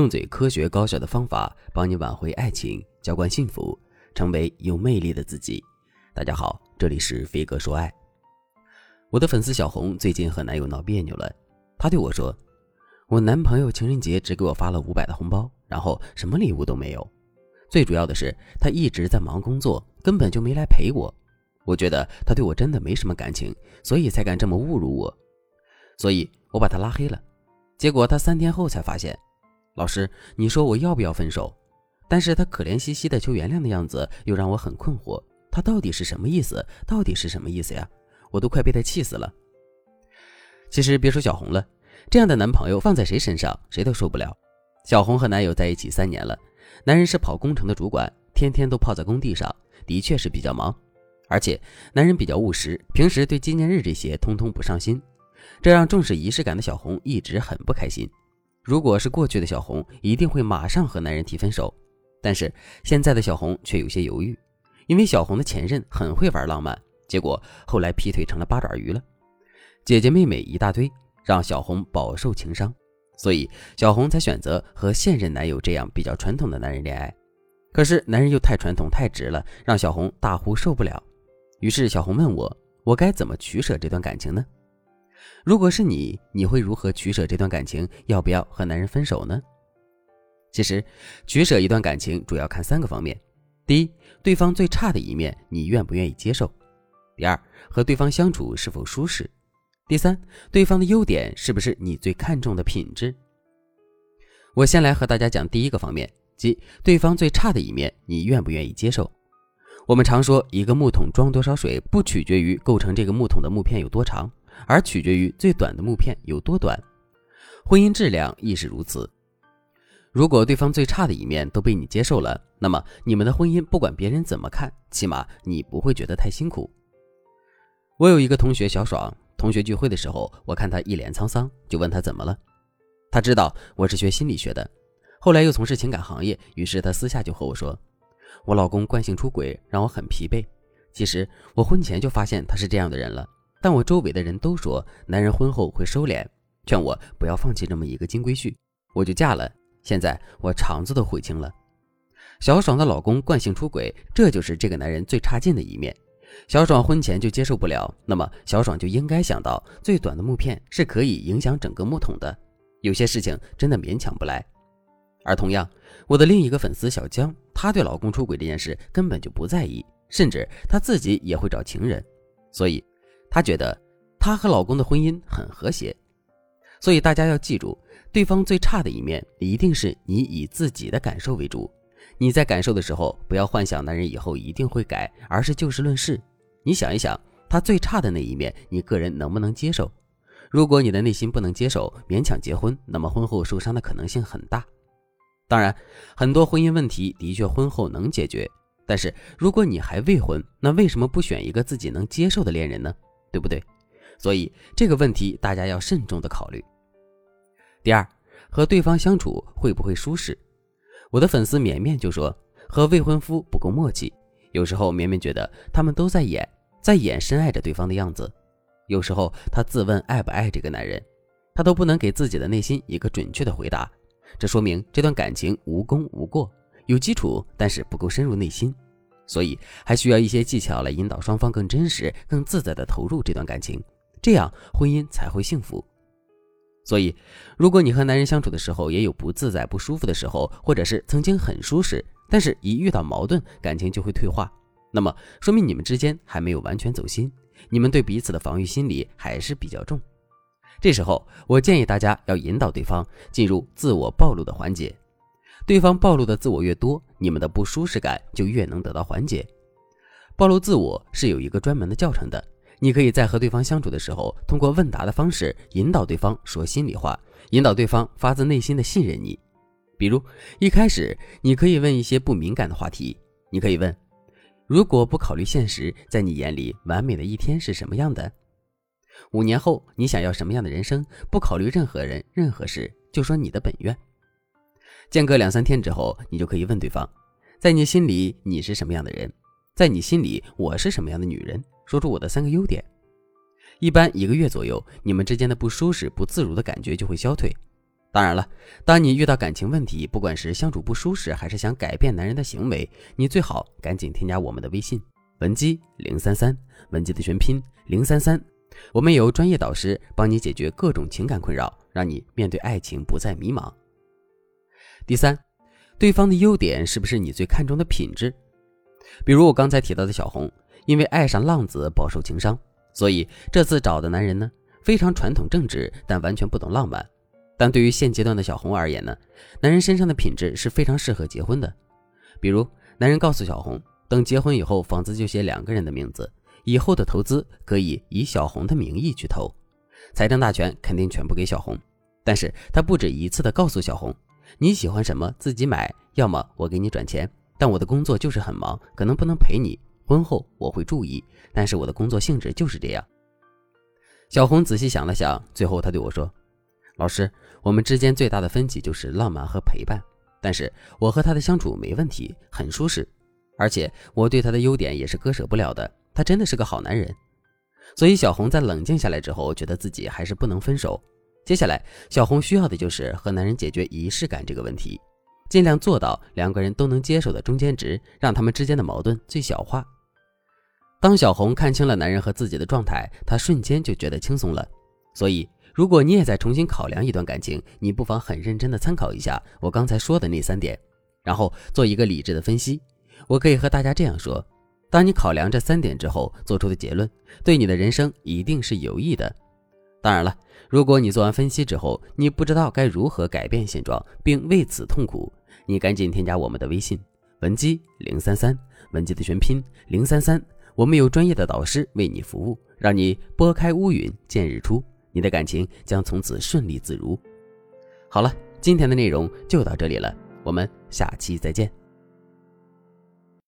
用最科学高效的方法帮你挽回爱情，浇灌幸福，成为有魅力的自己。大家好，这里是飞哥说爱。我的粉丝小红最近和男友闹别扭了，她对我说：“我男朋友情人节只给我发了五百的红包，然后什么礼物都没有。最主要的是，他一直在忙工作，根本就没来陪我。我觉得他对我真的没什么感情，所以才敢这么侮辱我。所以我把他拉黑了。结果他三天后才发现。”老师，你说我要不要分手？但是他可怜兮兮的求原谅的样子，又让我很困惑。他到底是什么意思？到底是什么意思呀？我都快被他气死了。其实别说小红了，这样的男朋友放在谁身上，谁都受不了。小红和男友在一起三年了，男人是跑工程的主管，天天都泡在工地上，的确是比较忙。而且男人比较务实，平时对纪念日这些通通不上心，这让重视仪式感的小红一直很不开心。如果是过去的小红，一定会马上和男人提分手。但是现在的小红却有些犹豫，因为小红的前任很会玩浪漫，结果后来劈腿成了八爪鱼了，姐姐妹妹一大堆，让小红饱受情伤。所以小红才选择和现任男友这样比较传统的男人恋爱。可是男人又太传统太直了，让小红大呼受不了。于是小红问我：“我该怎么取舍这段感情呢？”如果是你，你会如何取舍这段感情？要不要和男人分手呢？其实，取舍一段感情主要看三个方面：第一，对方最差的一面，你愿不愿意接受；第二，和对方相处是否舒适；第三，对方的优点是不是你最看重的品质。我先来和大家讲第一个方面，即对方最差的一面，你愿不愿意接受？我们常说，一个木桶装多少水，不取决于构成这个木桶的木片有多长。而取决于最短的木片有多短，婚姻质量亦是如此。如果对方最差的一面都被你接受了，那么你们的婚姻不管别人怎么看，起码你不会觉得太辛苦。我有一个同学小爽，同学聚会的时候，我看他一脸沧桑，就问他怎么了。他知道我是学心理学的，后来又从事情感行业，于是他私下就和我说：“我老公惯性出轨，让我很疲惫。其实我婚前就发现他是这样的人了。”但我周围的人都说，男人婚后会收敛，劝我不要放弃这么一个金龟婿，我就嫁了。现在我肠子都悔青了。小爽的老公惯性出轨，这就是这个男人最差劲的一面。小爽婚前就接受不了，那么小爽就应该想到，最短的木片是可以影响整个木桶的，有些事情真的勉强不来。而同样，我的另一个粉丝小江，她对老公出轨这件事根本就不在意，甚至她自己也会找情人，所以。她觉得她和老公的婚姻很和谐，所以大家要记住，对方最差的一面一定是你以自己的感受为主。你在感受的时候，不要幻想男人以后一定会改，而是就事论事。你想一想，他最差的那一面，你个人能不能接受？如果你的内心不能接受，勉强结婚，那么婚后受伤的可能性很大。当然，很多婚姻问题的确婚后能解决，但是如果你还未婚，那为什么不选一个自己能接受的恋人呢？对不对？所以这个问题大家要慎重的考虑。第二，和对方相处会不会舒适？我的粉丝绵绵就说和未婚夫不够默契，有时候绵绵觉得他们都在演，在演深爱着对方的样子。有时候她自问爱不爱这个男人，她都不能给自己的内心一个准确的回答，这说明这段感情无功无过，有基础，但是不够深入内心。所以还需要一些技巧来引导双方更真实、更自在的投入这段感情，这样婚姻才会幸福。所以，如果你和男人相处的时候也有不自在、不舒服的时候，或者是曾经很舒适，但是一遇到矛盾，感情就会退化，那么说明你们之间还没有完全走心，你们对彼此的防御心理还是比较重。这时候，我建议大家要引导对方进入自我暴露的环节。对方暴露的自我越多，你们的不舒适感就越能得到缓解。暴露自我是有一个专门的教程的，你可以在和对方相处的时候，通过问答的方式引导对方说心里话，引导对方发自内心的信任你。比如一开始，你可以问一些不敏感的话题，你可以问：如果不考虑现实，在你眼里完美的一天是什么样的？五年后你想要什么样的人生？不考虑任何人、任何事，就说你的本愿。间隔两三天之后，你就可以问对方，在你心里你是什么样的人？在你心里我是什么样的女人？说出我的三个优点。一般一个月左右，你们之间的不舒适、不自如的感觉就会消退。当然了，当你遇到感情问题，不管是相处不舒适，还是想改变男人的行为，你最好赶紧添加我们的微信文姬零三三，文姬的全拼零三三，我们有专业导师帮你解决各种情感困扰，让你面对爱情不再迷茫。第三，对方的优点是不是你最看重的品质？比如我刚才提到的小红，因为爱上浪子饱受情伤，所以这次找的男人呢，非常传统正直，但完全不懂浪漫。但对于现阶段的小红而言呢，男人身上的品质是非常适合结婚的。比如，男人告诉小红，等结婚以后，房子就写两个人的名字，以后的投资可以以小红的名义去投，财政大权肯定全部给小红。但是他不止一次的告诉小红，你喜欢什么自己买，要么我给你转钱。但我的工作就是很忙，可能不能陪你。婚后我会注意，但是我的工作性质就是这样。小红仔细想了想，最后她对我说。老师，我们之间最大的分歧就是浪漫和陪伴，但是我和他的相处没问题，很舒适，而且我对他的优点也是割舍不了的，他真的是个好男人。所以小红在冷静下来之后，觉得自己还是不能分手。接下来，小红需要的就是和男人解决仪式感这个问题，尽量做到两个人都能接受的中间值，让他们之间的矛盾最小化。当小红看清了男人和自己的状态，她瞬间就觉得轻松了。所以。如果你也在重新考量一段感情，你不妨很认真的参考一下我刚才说的那三点，然后做一个理智的分析。我可以和大家这样说：当你考量这三点之后做出的结论，对你的人生一定是有益的。当然了，如果你做完分析之后，你不知道该如何改变现状，并为此痛苦，你赶紧添加我们的微信文姬零三三，文姬的全拼零三三，我们有专业的导师为你服务，让你拨开乌云见日出。你的感情将从此顺利自如。好了，今天的内容就到这里了，我们下期再见。